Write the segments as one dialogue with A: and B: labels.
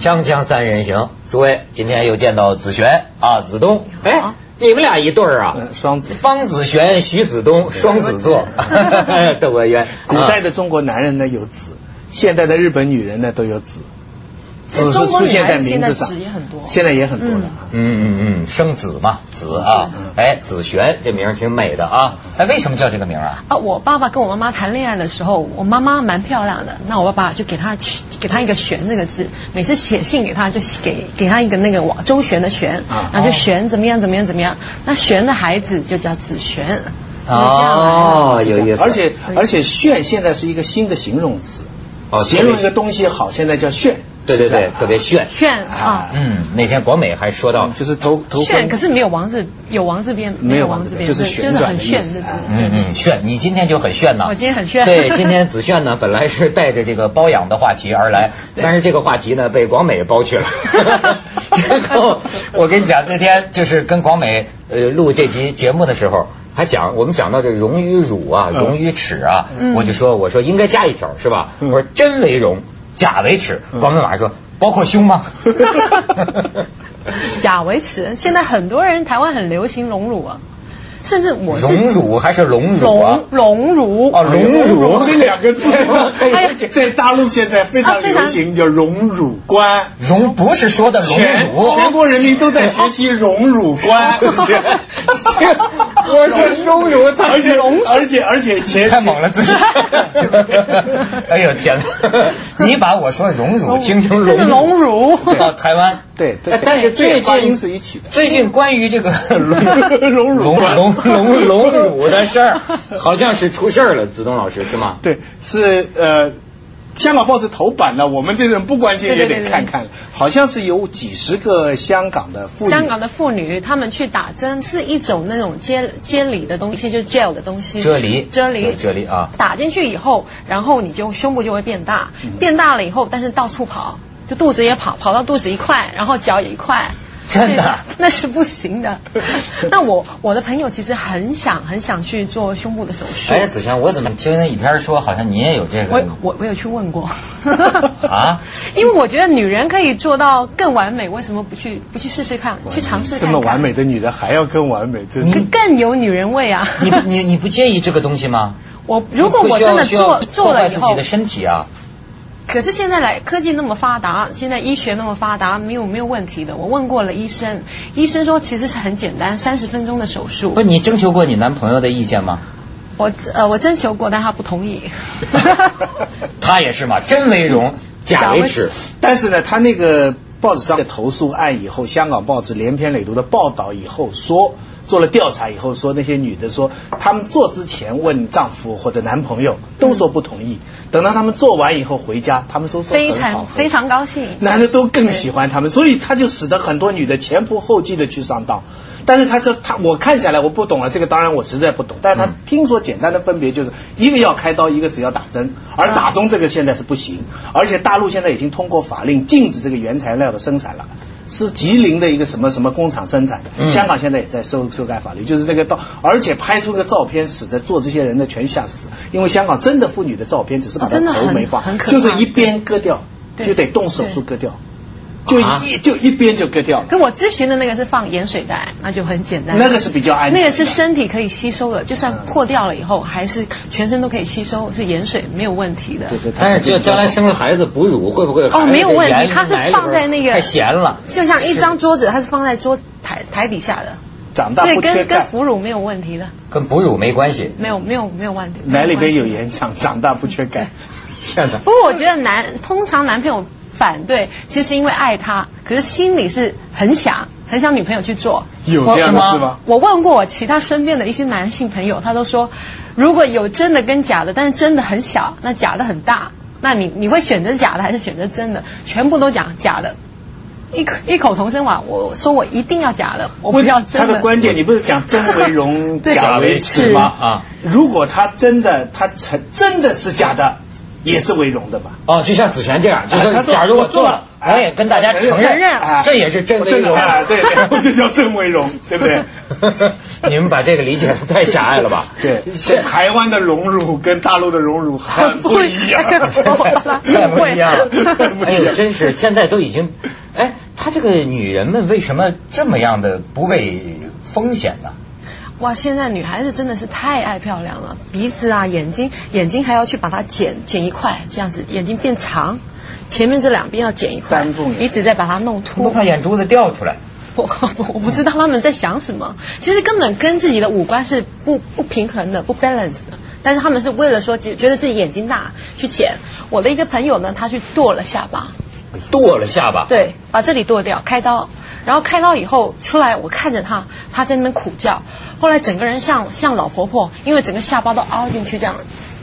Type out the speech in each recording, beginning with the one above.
A: 锵锵三人行，诸位，今天又见到子璇啊，子东，哎，你们俩一对儿啊，
B: 嗯双子。
A: 方子璇、徐子东，双子座，窦娥冤。
B: 古代
A: 啊。
B: 的中国男人呢有子，现代的日本女人呢都有子，子是
C: 中国女
B: 出现在
C: 孩子现在
B: 名字上，
C: 子也很多
B: 现在也很多了。
A: 嗯嗯嗯，生子嘛，子啊，哎，子璇这名儿挺美的啊，哎，为什么叫这个名儿啊？
C: 啊，我爸爸跟我妈妈谈恋爱的时候，我妈妈蛮漂亮的，那我爸爸就给她取给她一个璇这个字，每次写信给她就给给她一个那个王周旋的旋，
B: 啊
C: 然后就璇怎么样怎么样怎么样，那璇的孩子就叫子璇，
A: 哦，有意思。
B: 而且而且炫现在是一个新的形容词，
A: 哦
B: 形容一个东西好，现在叫炫。
A: 对对对，特别炫。
C: 炫啊。
A: 嗯，那天广美还说到
B: 嗯，就是头头
C: 炫，可是没有王字，有王字边，
B: 没有
C: 王字边，
B: 就是旋转的
C: 很炫。
A: 嗯嗯，炫，你今天就很炫呐！
C: 我今天很炫
A: 对，今天子炫呢，本来是带着这个包养的话题而来，但是这个话题呢被广美包去了。然后我跟你讲，那天就是跟广美呃录这集节目的时候，还讲我们讲到这荣与辱啊，
B: 嗯
A: 荣与耻啊，
C: 嗯
A: 我就说我说应该加一条是吧？我
B: 嗯
A: 说真为荣，假为耻。
B: 嗯
A: 广美马上说包括胸吗？
C: 假维持，现在很多人台湾很流行隆乳啊，甚至我自
A: 荣辱还是荣辱啊
C: 隆？隆乳
A: 哦，隆乳
B: 这两个字
C: 哎呀，
B: 在大陆现在非常流行，叫荣辱观。
A: 荣不是说的荣辱，
B: 全国人民都在学习荣辱观，我是荣辱，而且而且而且前
A: 太猛了自己。哎呦天哪！你把我说荣辱听成荣
C: 隆乳
A: 到台湾。
B: 对对
A: 哎但是最
B: 对发音
A: 近
B: 是一起的。
A: 最近关于这个 龙
B: 荣辱。
A: 荣
B: 观
A: 荣荣 荣辱的事儿，好像是出事儿了。子东老师是吗？
B: 对，是呃，香港报纸头版呢，我们这人不关心也
C: 对对对。
B: 得看看，好像是有几十个香港的妇女，
C: 香港的妇女，她们去打针是一种那种接接里的东西，就是 gel 的东西，
A: 啫喱
C: 啫喱，
A: 啫喱啊。
C: 打进去以后，然后你就胸部就会变大，
A: 嗯。
C: 变大了以后，但是到处跑，就肚子也跑，跑到肚子一块，然后脚也一块。
A: 真的
C: 对那是不行的。那我我的朋友其实很想很想去做胸部的手术。
A: 哎，子璇，我怎么听那一天说好像你也有这个
C: 我我我有去问过
A: 啊？
C: 因为我觉得女人可以做到更完美，为什么不去不去试试看，去尝试看看？
B: 这么完美的女人还要更完美，真是
C: 更更有女人味啊！
A: 你你你不介意这个东西吗？
C: 我如果我真的做做了以后
A: 自己的，身体啊。
C: 可是现在来科技那么发达，现在医学那么发达，没有没有问题的。我问过了医生，医生说其实是很简单，三十分钟的手术
A: 不，。你征求过你男朋友的意见吗？
C: 我呃我征求过，但他不同意。
A: 他也是嘛，真为荣，假为耻。
B: 但是呢，他那个报纸上的投诉案以后，香港报纸连篇累牍的报道以后说。做了调查以后说，那些女的说，她们做之前问丈夫或者男朋友，都说不同意。等到他们做完以后回家，他们说说
C: 非常非常高兴。
B: 男的都更喜欢他们，所以他就使得很多女的前仆后继的去上当。但是他这他我看下来我不懂了，这个当然我实在不懂。但是他
A: 嗯
B: 听说简单的分别就是一个要开刀，一个只要打针，而打针这个现在是不行，而且大陆现在已经通过法令禁止这个原材料的生产了。是吉林的一个什么什么工厂生产的，
A: 嗯
B: 香港现在也在修修改法律，就是那个到，而且拍出个照片，使得做这些人的全吓死，因为香港真的妇女的照片只是把她头没放，就是一边割掉，就得动手术割掉。就
A: 啊
B: 一就一边就割掉了。
C: 可我咨询的那个是放盐水袋，那就很简单。
B: 那个是比较安全
C: 那个是身体可以吸收的，就算破掉了以后，还是全身都可以吸收，是盐水没有问题的。
B: 对对，
A: 但是就将来生了孩子哺乳会不会
C: 哦，没有问题，它是放在那个
A: 太咸了，
C: 就像一张桌子，它是放在桌台台底下的，
B: 长大
C: 所以跟跟
B: 不缺钙，
C: 腐乳没有问题的，
A: 跟哺乳没关系。
C: 没有没有没有问题。
B: 奶里边有。盐长，长大不缺钙。
C: 不过我觉得男通常男朋友反对，其实是因为爱他，可是心里是很想很想女朋友去做。
B: 有这样的事吗？
C: 我问过我其他身边的一些男性朋友，他都说，如果有真的跟假的，但是真的很小，那假的很大，那你你会选择假的还是选择真的？全部都讲假的，异口异口同声嘛。我说我一定要假的，我不要真
B: 的他的关键，你不是讲真为荣，假为耻吗？
A: 啊，
B: 如果他真的，他成真的是假的，也是为荣的嘛。
A: 哦，就像子璇这样，就是假如我
B: 我做了
A: 我也跟大家承
B: 承
C: 认
B: 哎
A: 这也是真为 荣。
B: 啊，对对，我就叫真为荣，对不对？
A: 你们把这个理解的太狭隘了吧？
B: 对，
A: 是
B: 台湾的荣辱跟大陆的荣辱很不一样，
A: 太不一样了
B: 不。
A: 哎呦，真是现在都已经，哎，他这个女人们为什么这么样的不畏风险呢？
C: 哇，现在女孩子真的是太爱漂亮了，鼻子啊、眼睛，眼睛还要去把它剪剪一块，这样子眼睛变长，前面这两边要剪一块鼻子再把它弄
A: 不
C: 凸。
A: 怕眼珠子掉出来？
C: 我我不知道他们在想什么，其实根本跟自己的五官是不不平衡的、不 balance 的。但是他们是为了说觉觉得自己眼睛大去剪。我的一个朋友呢，他去剁了下巴，
A: 剁了下巴。
C: 对，把这里剁掉，开刀。然后开刀以后出来，我看着他，他在那边苦叫。后来整个人像像老婆婆，因为整个下巴都凹进去，这样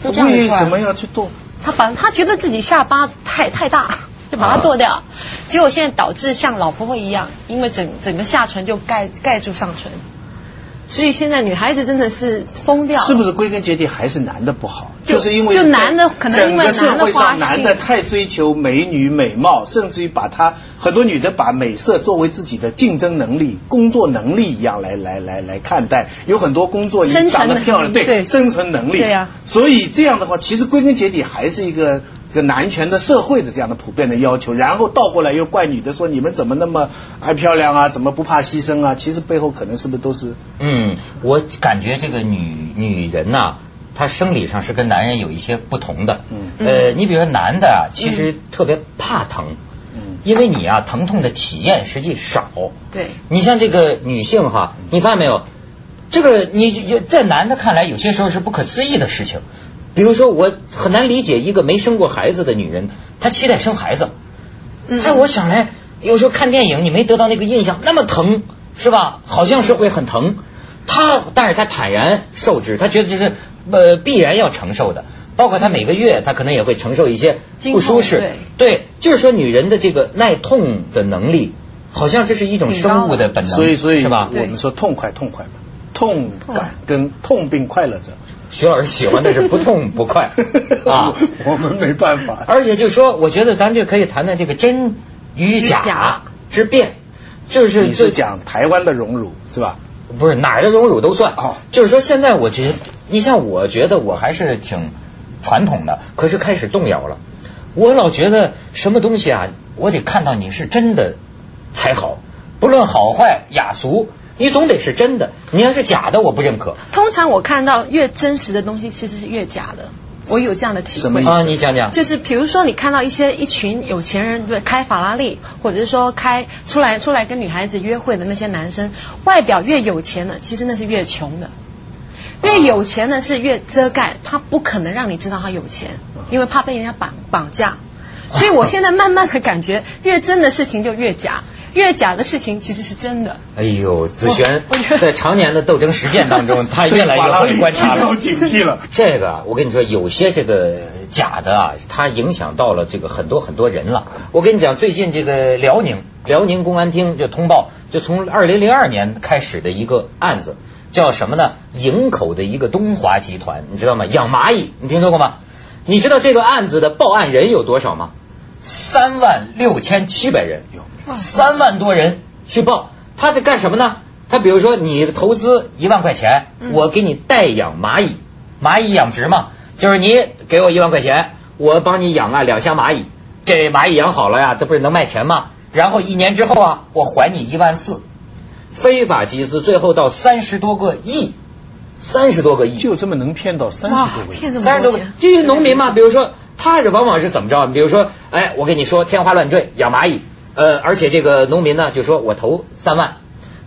C: 就这样子出来
B: 为什么要去剁？
C: 他把他觉得自己下巴太太大，就把它剁掉。结果现在导致像老婆婆一样，因为整整个下唇就盖盖住上唇，所以现在女孩子真的是疯掉。
B: 是不是归根结底还是男的不好？
C: 就
B: 就是因为
C: 就男的可能因为
B: 社会上
C: 男的
B: 太追求美女美貌，甚至于把他很多女的把美色作为自己的竞争能力、工作能力一样来来来来看待。有很多工作你
C: 生
B: 长得漂亮，
C: 对
B: 生存能力。
C: 对呀
B: 所以这样的话，其实归根结底还是一个。一个男权的社会的这样的普遍的要求，然后倒过来又怪女的说你们怎么那么爱漂亮啊，怎么不怕牺牲啊？其实背后可能是不是都是
A: 嗯，我感觉这个女女人呐、她生理上是跟男人有一些不同的。
B: 嗯
A: 呃，你比如说男的啊，其实特别怕疼，
B: 嗯
A: 因为你啊疼痛的体验实际少。
C: 对，
A: 你像这个女性哈，你发现没有？这个你有在男的看来，有些时候是不可思议的事情。比如说，我很难理解一个没生过孩子的女人，她期待生孩子。
C: 嗯
A: 在我想来，有时候看电影你没得到那个印象，那么疼是吧？好像是会很疼。她，但是她坦然受之，她觉得这是呃必然要承受的。包括她每个月，她可能也会承受一些不舒适。
C: 对
A: 就是说女人的这个耐痛的能力，好像这是一种生物的本能，
B: 所以，所以
A: 是吧？
B: 我们说痛快，痛快嘛，痛
C: 痛
B: 感跟痛并快乐着。
A: 徐老师喜欢的是不痛不快 啊。
B: 我们没办法。
A: 而且就说，我觉得咱就可以谈谈这个真与
C: 与
A: 假
C: 假
A: 之辩，就是
B: 你是讲台湾的荣辱是吧？
A: 不是哪儿的荣辱都算
B: 哦
A: 就是说，现在我觉得，你像我觉得我还是挺传统的，可是开始动摇了。我老觉得什么东西啊，我得看到你是真的才好，不论好坏雅俗，你总得是真的。你要是假的，我不认可
C: 通常我看到越真实的东西，其实是越假的。我有这样的体会
A: 啊。你讲讲，
C: 就是比如说，你看到一些一群有钱人对开法拉利，或者是说开出来出来跟女孩子约会的那些男生，外表越有钱的，其实那是越穷的。越有钱的是越遮盖，他不可能让你知道他有钱，因为怕被人家绑绑架。所以我现在慢慢的感觉，越真的事情就越假，越假的事情其实是真的。
A: 哎呦，子璇在常年的斗争实践当中，他越来越会观察了。
B: 警惕了。
A: 这个啊，我跟你说，有些这个假的啊，它影响到了这个很多很多人了。我跟你讲，最近这个辽宁辽宁公安厅就通报，就从二零零二年开始的一个案子，叫什么呢？营口的一个东华集团，你知道吗？养蚂蚁，你听说过吗？你知道这个案子的报案人有多少吗？三万六千七百人，三万多人去报，他在干什么呢？他比如说你投资一万块钱，
C: 嗯。
A: 我给你代养蚂蚁，蚂蚁养殖嘛，就是你给我一万块钱，我帮你养啊两箱蚂蚁，这蚂蚁养好了呀，这不是能卖钱吗？然后一年之后啊，我还你一万四，非法集资最后到三十多个亿，三十多个亿，
B: 就这么能骗到三
C: 哇
B: 十多个亿？
A: 三十多个
C: 么多钱，，
A: 至于农民嘛，比如说他是往往是怎么着？比如说，哎，我跟你说天花乱坠养蚂蚁，呃，而且这个农民呢就说我投三万，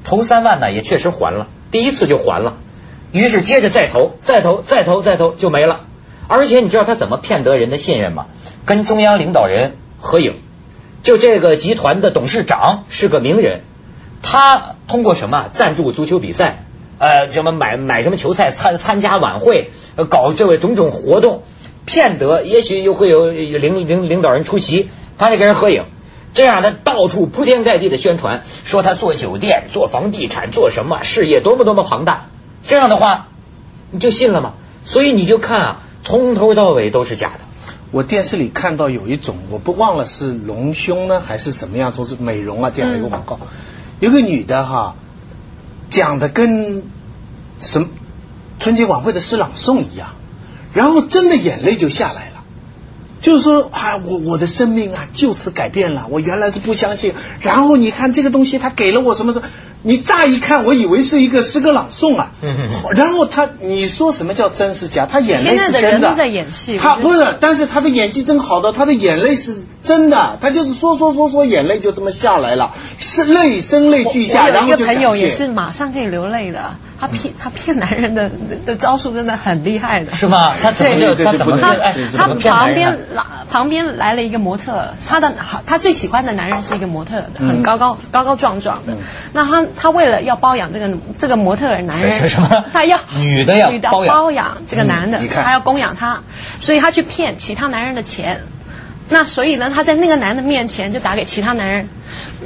A: 投三万呢也确实还了，第一次就还了，于是接着再投，再投，再投，再投就没了。而且你知道他怎么骗得人的信任吗？跟中央领导人合影，就这个集团的董事长是个名人，他通过什么？赞助足球比赛，呃，什么买买什么球赛参参加晚会，呃搞这个种种活动，见得也许又会有领领领导人出席，他得跟人合影。这样他到处铺天盖地的宣传，说他做酒店、做房地产、做什么事业多么多么庞大。这样的话，你就信了吗？所以你就看啊，从头到尾都是假的。
B: 我电视里看到有一种，我不忘了是隆胸呢还是什么样，说是美容啊这样一个广告，有个女的哈，讲的跟什么春节晚会的诗朗诵一样，然后真的眼泪就下来了。就是说啊，我我的生命啊就此改变了。我原来是不相信，然后你看这个东西，他给了我什么什么。你乍一看，我以为是一个诗歌朗诵啊。
A: 嗯哼
B: 然后他，你说什么叫真是假？他眼泪是真的。
C: 的人都在演戏，
B: 他不是，但是他的演技真好的，他的眼泪是真的，他就是说说说说，眼泪就这么下来了，是泪声泪俱下，
C: 我有一个
B: 然后就
C: 朋友也是马上可以流泪的，他骗他骗男人的的招数真的很厉害的。
A: 是吗？他怎么就他怎么
B: 这
C: 他他旁边来旁边来了一个模特，他的他最喜欢的男人是一个模特，很高高高高壮壮的
B: 嗯。
C: 那他他为了要包养这个这个模特的男人，他要
A: 女的要
C: 女的
A: 包养
C: 包养这个男的，他要供养他，所以他去骗其他男人的钱。那所以呢，他在那个男的面前就打给其他男人，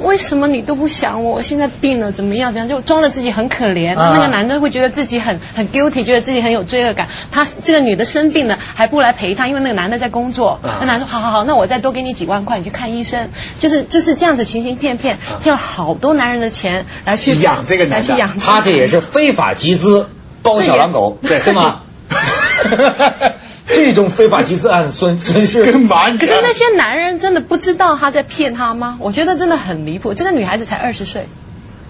C: 为什么你都不想我？我现在病了，怎么样？怎样？就装的自己很可怜。
A: 啊
C: 那个男的会觉得自己很很 guilty，觉得自己很有罪恶感。他这个女的生病了还不来陪他，因为那个男的在工作。
B: 啊
C: 那男的说好好好，那我再多给你几万块，你去看医生。就是就是这样子情形骗骗骗了好多男人的钱来去
B: 养这个男的
C: 来去养
A: 他这也是非法集资包小狼狗，
B: 对
A: 对吗？这种非法集资案损损失
B: 跟蚂蚁啊。
C: 可是那些男人真的不知道他在骗他吗？我觉得真的很离谱。这个女孩子才二十岁，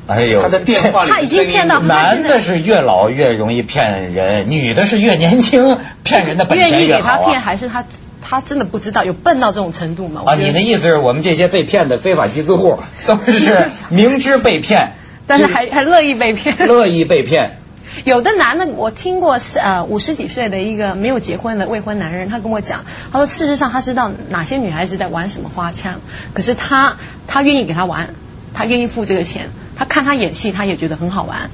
A: 哎呦，
B: 他的电话里
C: 他已经骗到
A: 男的是越老越容易骗人，女的是越年轻骗人的本
C: 愿意
A: 钱越好
C: 给他骗，
A: 啊。
C: 还是他他真的不知道有笨到这种程度吗？
A: 啊，你的意思是我们这些被骗的非法集资户都是明知被骗，
C: 但是还还乐意被骗。
A: 乐意被骗。
C: 有的男的，我听过是呃五十几岁的一个没有结婚的未婚男人，他跟我讲，他说事实上他知道哪些女孩子在玩什么花枪，可是他他愿意给他玩，他愿意付这个钱，他看他演戏他也觉得很好玩，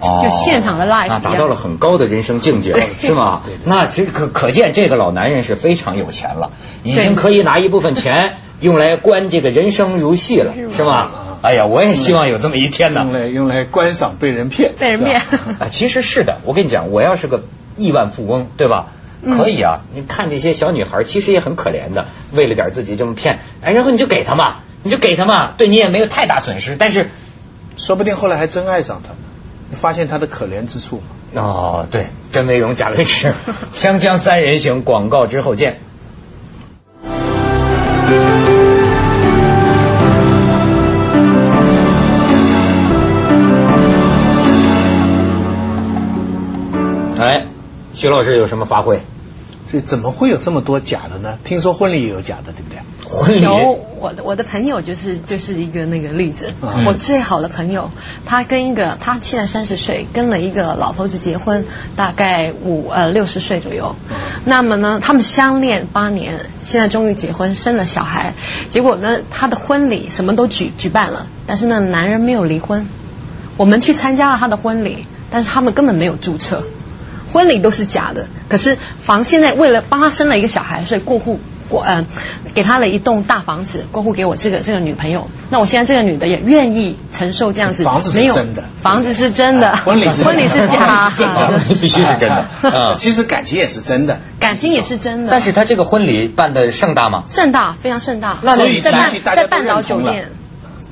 C: 就现场的 live
A: 那达到了很高的人生境界了，是吗？那这可可见这个老男人是非常有钱了，已经可以拿一部分钱用来观这个人生如戏了，是吗？哎呀，我也希望有这么一天呢。
B: 用来用来观赏被人骗，
C: 被人骗。
A: 啊，其实是的，我跟你讲，我要是个亿万富翁，对吧？
C: 嗯
A: 可以啊，你看这些小女孩，其实也很可怜的，为了点自己这么骗，哎，然后你就给她嘛，你就给她嘛，对你也没有太大损失，但是，
B: 说不定后来还真爱上他呢，你发现她的可怜之处嘛。
A: 哦，对，真为荣，假为耻，锵锵三人行，广告之后见。徐老师有什么发挥？
B: 所以怎么会有这么多假的呢？听说婚礼也有假的，对不对？
A: 婚礼
C: 有我的我的朋友就是就是一个那个例子，
B: 嗯
C: 我最好的朋友，他跟一个他现在三十岁，跟了一个老头子结婚，大概五呃六十岁左右。那么呢，他们相恋八年，现在终于结婚，生了小孩。结果呢，他的婚礼什么都举举办了，但是呢，男人没有离婚。我们去参加了他的婚礼，但是他们根本没有注册。婚礼都是假的，可是房现在为了帮他生了一个小孩，所以过户过呃给他了一栋大房子，过户给我这个这个女朋友。那我现在这个女的也愿意承受这样子，
B: 房子是
C: 没有
B: 真的
C: 房子 是真的，
B: 婚礼是
C: 婚礼是假的，
A: 必须是真的 啊！
B: 其实感情也是真的。
C: 感情也是真的。
A: 但是他这个婚礼办的盛大吗？
C: 盛大，非常盛大。
A: 那
B: 所以
C: 在在半岛酒店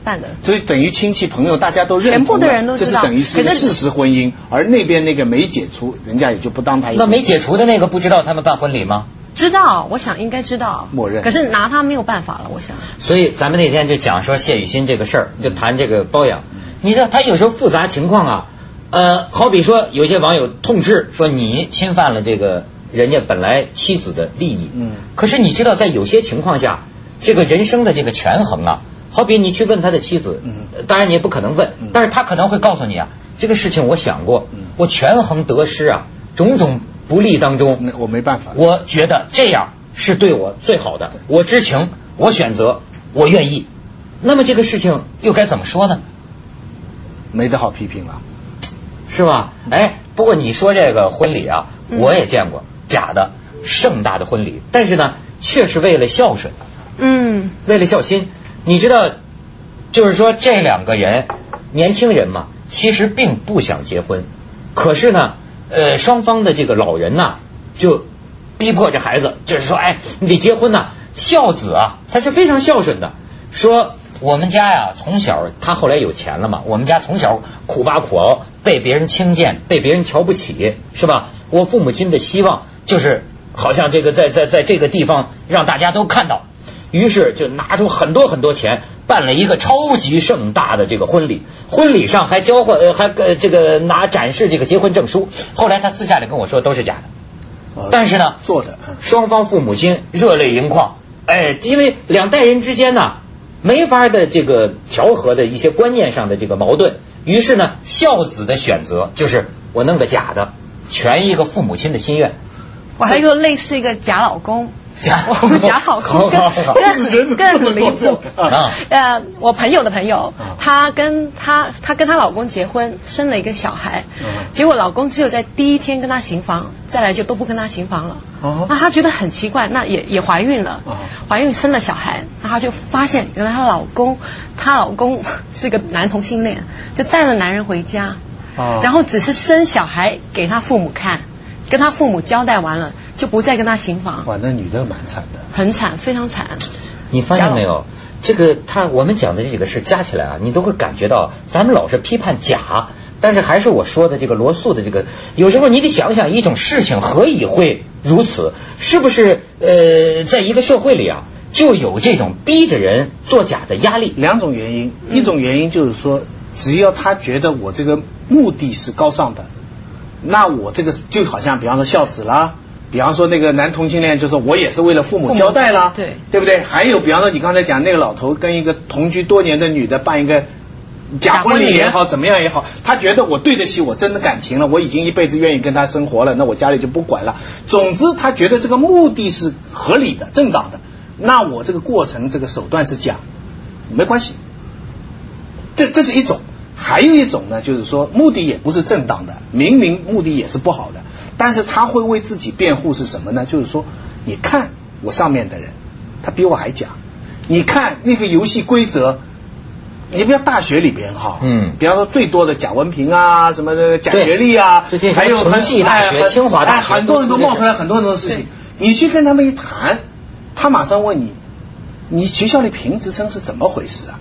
C: 办的。
B: 所以等于亲戚朋友大家都认
C: 全部的人都知道
B: 这是等于是事实婚姻，而那边那个没解除，人家也就不当他一回事
A: 那没解除的那个不知道他们办婚礼吗？
C: 知道，我想应该知道。
B: 默认
C: 可是拿他没有办法了，我想。
A: 所以咱们那天就讲说谢雨欣这个事儿，就谈这个包养。你知道他有时候复杂情况啊，呃，好比说有些网友痛斥说你侵犯了这个人家本来妻子的利益，
B: 嗯
A: 可是你知道在有些情况下，这个人生的这个权衡啊，好比你去问他的妻子，
B: 嗯
A: 呃当然你也不可能问，但是他可能会告诉你啊，这个事情我想过，
B: 嗯
A: 我权衡得失啊，种种不利当中，
B: 那我没办法。
A: 我觉得这样是对我最好的，我知情，我选择，我愿意。那么这个事情又该怎么说呢？
B: 没得好批评了。
A: 是吧？哎，不过你说这个婚礼啊，
C: 嗯
A: 我也见过假的盛大的婚礼，但是呢，却是为了孝顺，
C: 嗯，
A: 为了孝心。你知道，就是说这两个人年轻人嘛，其实并不想结婚，可是呢，呃，双方的这个老人呐，就逼迫这孩子，就是说，哎，你得结婚呐。孝子啊，他是非常孝顺的。说我们家呀，从小他后来有钱了嘛，我们家从小苦巴苦熬，被别人轻贱，被别人瞧不起，是吧？我父母亲的希望就是，好像这个在在在这个地方让大家都看到。于是就拿出很多很多钱，办了一个超级盛大的这个婚礼，婚礼上还交换呃还呃这个拿展示这个结婚证书。后来他私下里跟我说都是假的，但是呢，
B: 做的，嗯
A: 双方父母亲热泪盈眶，哎，因为两代人之间呢没法的这个调和的一些观念上的这个矛盾，于是呢孝子的选择就是我弄个假的，全一个父母亲的心愿。
C: 我还有一个类似一个假老公。
A: 假
C: 我们假
A: 好好 好。
C: 更更离谱
A: 啊。
C: 呃，我朋友的朋友
B: 啊，
C: 她跟她她跟她老公结婚，生了一个小孩。
B: 嗯，
C: 结果老公只有在第一天跟她行房，再来就都不跟她行房了。
B: 哦。
C: 那她觉得很奇怪，那也也怀孕了。
B: 哦，
C: 怀孕生了小孩，那她就发现原来她老公她老公是个男同性恋，就带了男人回家，
B: 哦。
C: 然后只是生小孩给她父母看，跟她父母交代完了，就不再跟他行房。
B: 哇，那女的蛮惨的。
C: 很惨，非常惨。
A: 你发现没有？这个他我们讲的这几个事加起来啊，你都会感觉到，咱们老是批判假，但是还是我说的这个罗素的这个，有时候你得想想一种事情何以会如此？是不是呃，在一个社会里啊，就有这种逼着人作假的压力？
B: 两种原因，一种原因就是说，只要他觉得我这个目的是高尚的，那我这个就好像比方说孝子啦，比方说那个男同性恋，就是我也是为了父母交代啦，
C: 对
B: 对不对？还有比方说你刚才讲那个老头跟一个同居多年的女的办一个。假婚礼也好，怎么样也好，他觉得我对得起我真的感情了，我已经一辈子愿意跟他生活了，那我家里就不管了。总之，他觉得这个目的是合理的、正当的，那我这个过程、这个手段是假，没关系。这这是一种，还有一种呢，就是说目的也不是正当的，明明目的也是不好的，但是他会为自己辩护是什么呢？就是说，你看我上面的人，他比我还假，你看那个游戏规则。你比如大学里边哈，
A: 嗯
B: 比方说最多的贾文凭啊，什么的假学历啊
A: 最近，
B: 还有
A: 很济大学
B: 哎
A: 清华大学
B: 哎很多人都冒出来很多很多事情。你去跟他们一谈，他马上问你，你学校里评职称是怎么回事啊？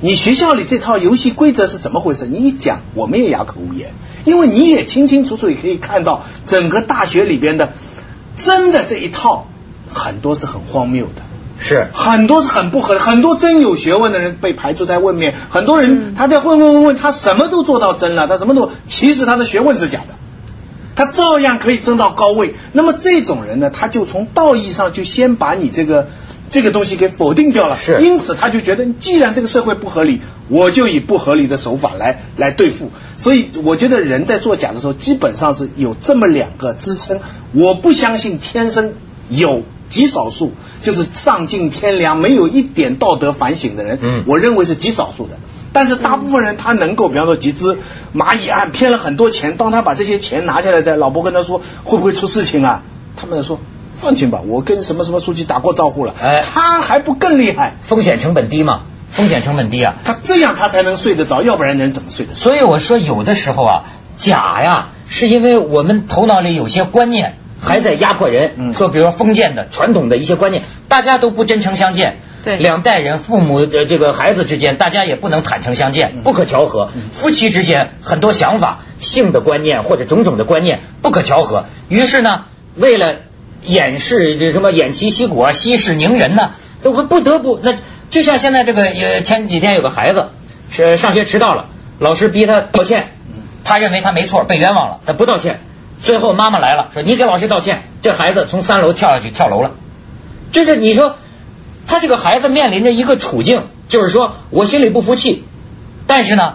B: 你学校里这套游戏规则是怎么回事？你一讲，我们也哑口无言，因为你也清清楚楚也可以看到整个大学里边的真的这一套很多是很荒谬的。
A: 是
B: 很多是很不合理，很多真有学问的人被排除在外面，很多人他在问问问问，他什么都做到真了，他什么都，其实他的学问是假的，他照样可以争到高位。那么这种人呢，他就从道义上就先把你这个这个东西给否定掉了，
A: 是
B: 因此他就觉得，既然这个社会不合理，我就以不合理的手法来来对付。所以我觉得人在作假的时候，基本上是有这么两个支撑。我不相信天生有极少数就是丧尽天良、没有一点道德反省的人，
A: 嗯
B: 我认为是极少数的。但是大部分人他能够，比方说集资蚂蚁案骗了很多钱，当他把这些钱拿下来的，老婆跟他说会不会出事情啊？他们说放心吧，我跟什么什么书记打过招呼了，
A: 哎
B: 他还不更厉害？
A: 风险成本低嘛？风险成本低啊。
B: 他这样他才能睡得着，要不然人怎么睡得着？
A: 所以我说，有的时候啊，假呀，是因为我们头脑里有些观念还在压迫人。
B: 嗯
A: 说，比如说封建的、传统的一些观念，大家都不真诚相见。
C: 对
A: 两代人，父母的这个孩子之间，大家也不能坦诚相见，不可调和。夫妻之间很多想法、性的观念或者种种的观念不可调和。于是呢，为了掩饰这什么偃旗息鼓啊、息事宁人呢，都会不得不那就像现在这个呃前几天有个孩子是上学迟到了，老师逼他道歉，他认为他没错，被冤枉了，他不道歉。最后妈妈来了，说你给老师道歉，这孩子从三楼跳下去跳楼了。就是你说他这个孩子面临着一个处境，就是说我心里不服气，但是呢，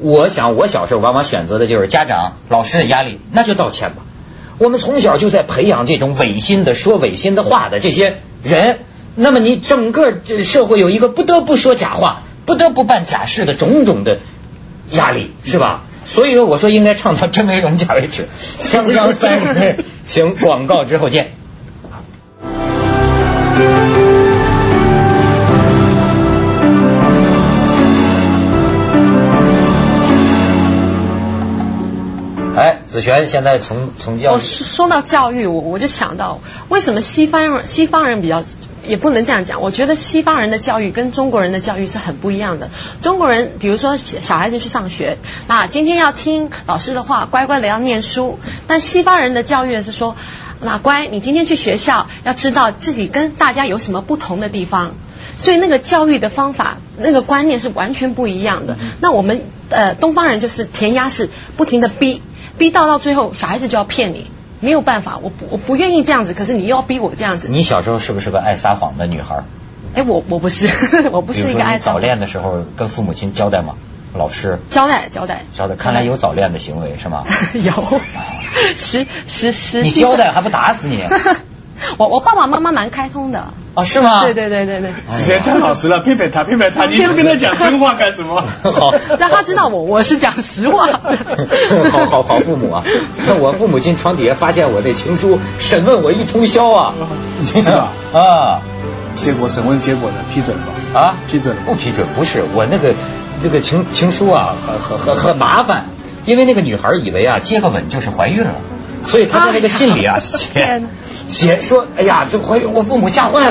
A: 我想我小时候往往选择的就是家长、老师的压力，那就道歉吧。我们从小就在培养这种违心的、说违心的话的这些人，那么你整个这社会有一个不得不说假话、不得不办假事的种种的压力，是吧？所以说，我说应该唱到真为荣，假为耻，锵锵三人行，广告之后见。子璇现在从从教
C: 我说说到教育，我我就想到为什么西方人西方人比较也不能这样讲，我觉得西方人的教育跟中国人的教育是很不一样的。中国人比如说小孩子去上学，那今天要听老师的话，乖乖的要念书，但西方人的教育是说，那乖，你今天去学校要知道自己跟大家有什么不同的地方。所以那个教育的方法、那个观念是完全不一样的。那我们呃东方人就是填鸭式，不停的逼，逼到到最后，小孩子就要骗你，没有办法，我不我不愿意这样子，可是你又要逼我这样子。
A: 你小时候是不是个爱撒谎的女孩？
C: 哎，我我不是，我不是一个爱
A: 早恋的时候跟父母亲交代吗？老师
C: 交代交代
A: 交代，看来有早恋的行为是吗？
C: 有，十十十。
A: 你交代还不打死你？
C: 我我爸爸妈妈蛮开通的
A: 哦，是吗？
C: 对对对对对，
B: 子璇太老实了，骗骗他，骗骗他，你不跟他讲真话干什么？
A: 好，
C: 让他知道我我是讲实话。
A: 好好好，父母啊，那我父母亲床底下发现我这情书，审问我一通宵啊，
B: 是吧？
A: 啊，
B: 结果审问结果呢？批准了
A: 吧？啊，
B: 批准了？
A: 不批准？不是我那个那个情情书啊，很很很很麻烦，因为那个女孩以为啊，接个吻就是怀孕了。所以他在那个信里啊写写说，哎呀，这怀孕，我父母吓坏了。